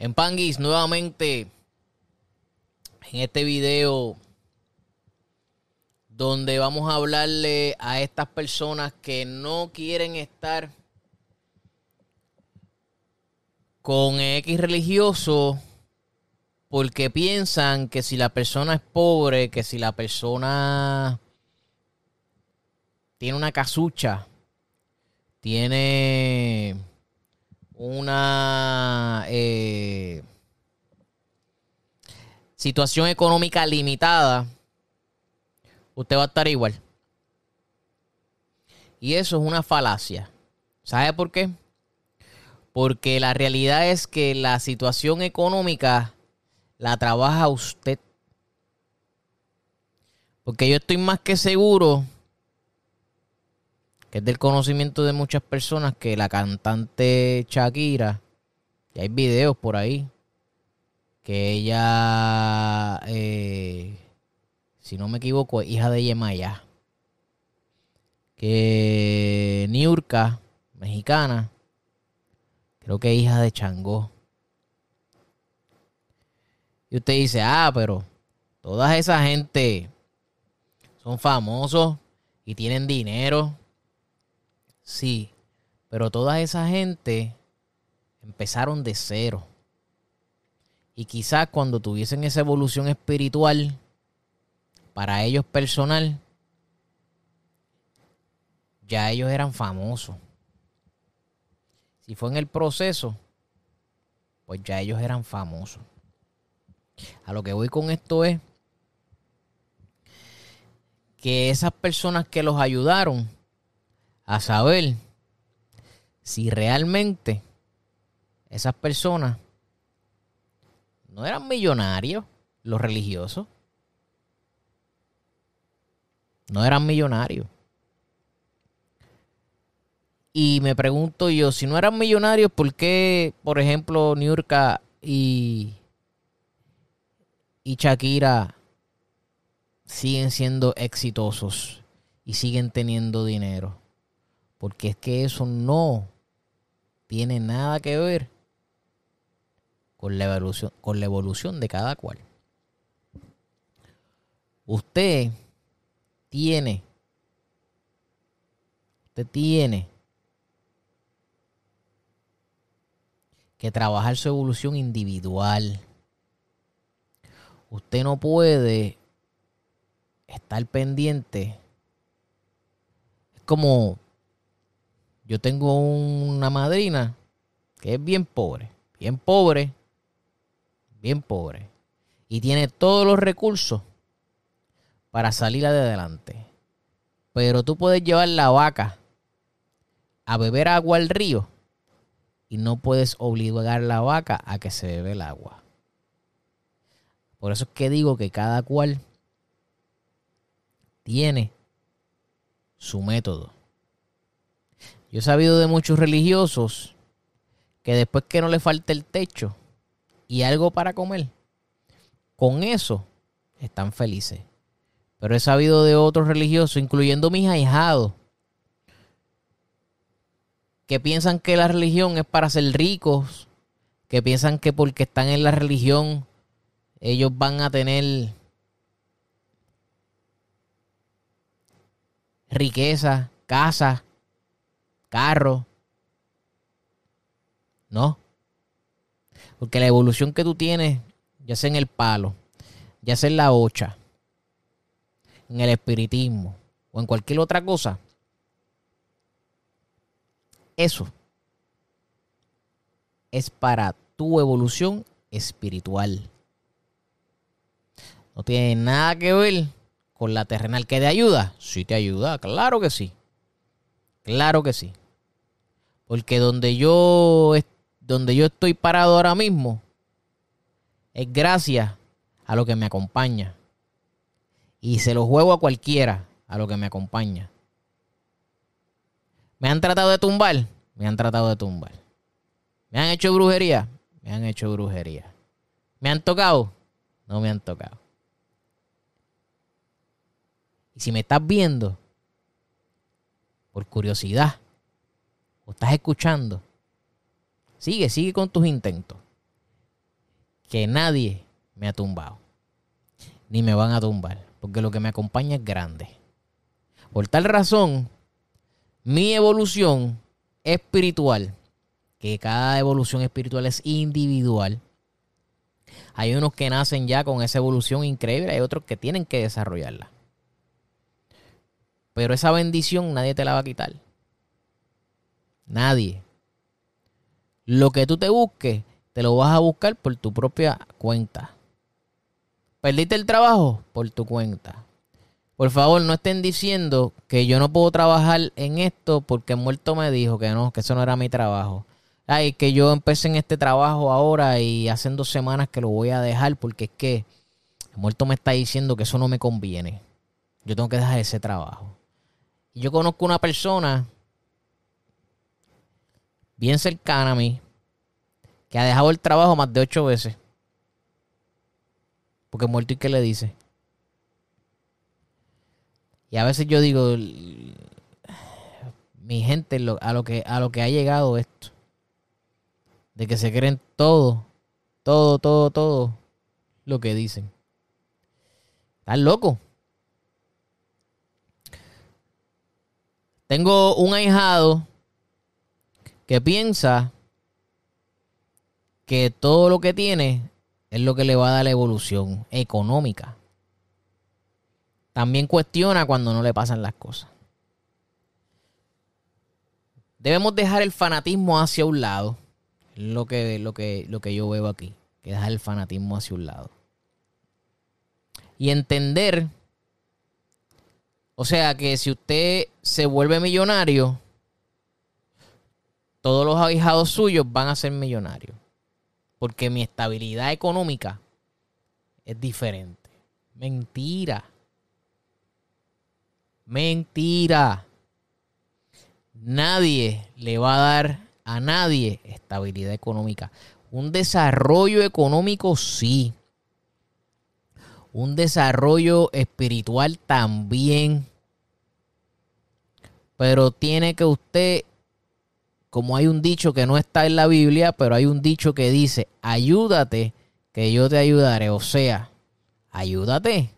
En Panguis, nuevamente en este video donde vamos a hablarle a estas personas que no quieren estar con X religioso porque piensan que si la persona es pobre, que si la persona tiene una casucha, tiene una eh, situación económica limitada, usted va a estar igual. Y eso es una falacia. ¿Sabe por qué? Porque la realidad es que la situación económica la trabaja usted. Porque yo estoy más que seguro que es del conocimiento de muchas personas que la cantante Shakira, y hay videos por ahí, que ella, eh, si no me equivoco, es hija de Yemaya, que Niurka, mexicana, creo que es hija de Changó. Y usted dice, ah, pero toda esa gente son famosos y tienen dinero Sí, pero toda esa gente empezaron de cero. Y quizás cuando tuviesen esa evolución espiritual, para ellos personal, ya ellos eran famosos. Si fue en el proceso, pues ya ellos eran famosos. A lo que voy con esto es que esas personas que los ayudaron, a saber si realmente esas personas no eran millonarios, los religiosos. No eran millonarios. Y me pregunto yo, si no eran millonarios, ¿por qué, por ejemplo, Niurka y, y Shakira siguen siendo exitosos y siguen teniendo dinero? Porque es que eso no tiene nada que ver con la evolución, con la evolución de cada cual. Usted tiene, usted tiene que trabajar su evolución individual. Usted no puede estar pendiente. Es como yo tengo una madrina que es bien pobre, bien pobre, bien pobre. Y tiene todos los recursos para salir adelante. Pero tú puedes llevar la vaca a beber agua al río y no puedes obligar a la vaca a que se bebe el agua. Por eso es que digo que cada cual tiene su método. Yo he sabido de muchos religiosos que después que no le falte el techo y algo para comer, con eso están felices. Pero he sabido de otros religiosos, incluyendo mis ahijados, que piensan que la religión es para ser ricos, que piensan que porque están en la religión ellos van a tener riqueza, casa, carro. No. Porque la evolución que tú tienes, ya sea en el palo, ya sea en la ocha, en el espiritismo o en cualquier otra cosa, eso es para tu evolución espiritual. No tiene nada que ver con la terrenal que te ayuda. Sí te ayuda, claro que sí. Claro que sí. Porque donde yo, donde yo estoy parado ahora mismo es gracias a lo que me acompaña. Y se lo juego a cualquiera a lo que me acompaña. ¿Me han tratado de tumbar? Me han tratado de tumbar. ¿Me han hecho brujería? Me han hecho brujería. ¿Me han tocado? No me han tocado. Y si me estás viendo, por curiosidad, o estás escuchando, sigue, sigue con tus intentos. Que nadie me ha tumbado. Ni me van a tumbar. Porque lo que me acompaña es grande. Por tal razón, mi evolución espiritual, que cada evolución espiritual es individual, hay unos que nacen ya con esa evolución increíble, hay otros que tienen que desarrollarla. Pero esa bendición nadie te la va a quitar. Nadie. Lo que tú te busques, te lo vas a buscar por tu propia cuenta. ¿Perdiste el trabajo? Por tu cuenta. Por favor, no estén diciendo que yo no puedo trabajar en esto porque el muerto me dijo que no, que eso no era mi trabajo. Ay, que yo empecé en este trabajo ahora y hace dos semanas que lo voy a dejar porque es que el muerto me está diciendo que eso no me conviene. Yo tengo que dejar ese trabajo. Yo conozco una persona bien cercana a mí que ha dejado el trabajo más de ocho veces. Porque muerto y qué le dice. Y a veces yo digo, mi gente, a lo que, a lo que ha llegado esto. De que se creen todo, todo, todo, todo lo que dicen. Están loco. Tengo un ahijado que piensa que todo lo que tiene es lo que le va a dar la evolución económica también cuestiona cuando no le pasan las cosas. Debemos dejar el fanatismo hacia un lado. Lo que, lo que, lo que yo veo aquí. Que dejar el fanatismo hacia un lado. Y entender. O sea que si usted se vuelve millonario, todos los ahijados suyos van a ser millonarios. Porque mi estabilidad económica es diferente. Mentira. Mentira. Nadie le va a dar a nadie estabilidad económica. Un desarrollo económico sí. Un desarrollo espiritual también. Pero tiene que usted, como hay un dicho que no está en la Biblia, pero hay un dicho que dice, ayúdate, que yo te ayudaré. O sea, ayúdate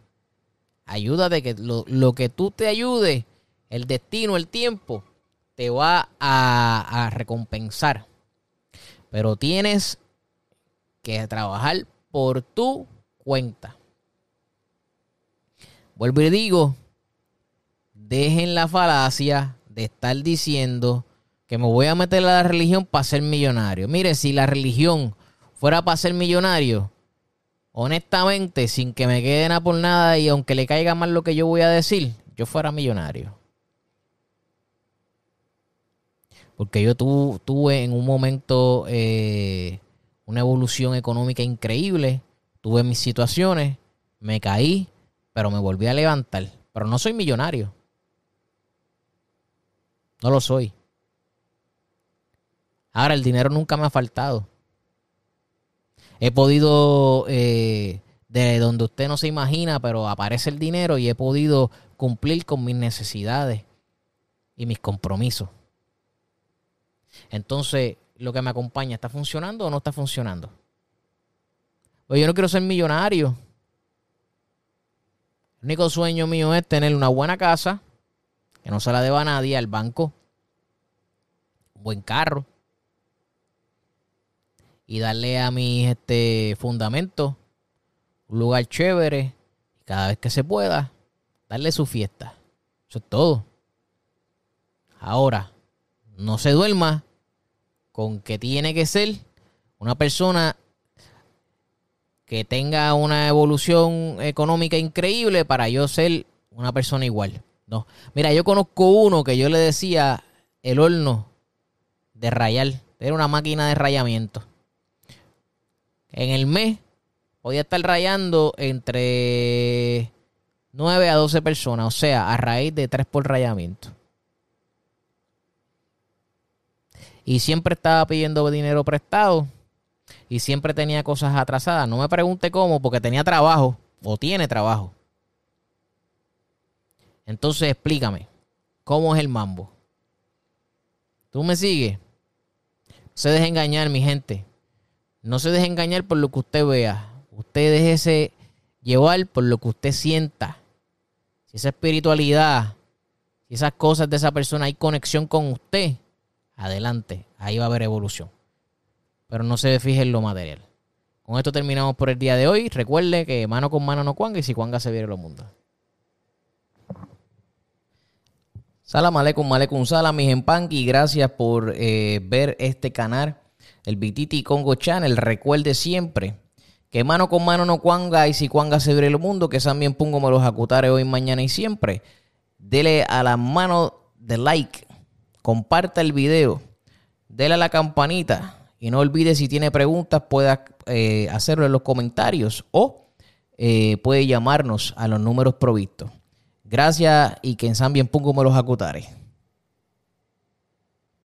ayúdate que lo, que tú te ayude, el destino, el tiempo, te va a, a recompensar. Pero tienes que trabajar por tu cuenta. Vuelvo y digo, dejen la falacia de estar diciendo que me voy a meter a la religión para ser millonario. Mire, si la religión fuera para ser millonario, honestamente, sin que me quede nada por nada y aunque le caiga mal lo que yo voy a decir, yo fuera millonario. Porque yo tuve en un momento eh, una evolución económica increíble, tuve mis situaciones, me caí, pero me volví a levantar. Pero no soy millonario. No lo soy. Ahora, el dinero nunca me ha faltado. He podido, eh, de donde usted no se imagina, pero aparece el dinero y he podido cumplir con mis necesidades y mis compromisos. Entonces, lo que me acompaña, ¿está funcionando o no está funcionando? Pues yo no quiero ser millonario. El único sueño mío es tener una buena casa, que no se la deba a nadie, al banco, un buen carro, y darle a mis este, fundamentos un lugar chévere y cada vez que se pueda darle su fiesta. Eso es todo. Ahora, no se duerma con que tiene que ser una persona que tenga una evolución económica increíble para yo ser una persona igual. No. Mira, yo conozco uno que yo le decía el horno de rayar. Era una máquina de rayamiento. En el mes podía estar rayando entre 9 a 12 personas, o sea, a raíz de 3 por rayamiento. Y siempre estaba pidiendo dinero prestado y siempre tenía cosas atrasadas. No me pregunte cómo, porque tenía trabajo o tiene trabajo. Entonces explícame, ¿cómo es el mambo? ¿Tú me sigues? No se deje engañar, mi gente. No se deje engañar por lo que usted vea. Usted déjese llevar por lo que usted sienta. Si esa espiritualidad, si esas cosas de esa persona hay conexión con usted, adelante. Ahí va a haber evolución. Pero no se fije en lo material. Con esto terminamos por el día de hoy. Recuerde que mano con mano no cuanga y si cuanga se viene los mundos. Salam aleikum, aleikum salam, mis y Gracias por eh, ver este canal, el Bititi Congo Channel. Recuerde siempre que mano con mano no cuanga y si cuanga se viene el mundo. Que también pongo me los acutare hoy, mañana y siempre. Dele a la mano de like, comparta el video, dele a la campanita y no olvide si tiene preguntas pueda eh, hacerlo en los comentarios o eh, puede llamarnos a los números provistos. Gracias y que en San bien pongo me los acutares.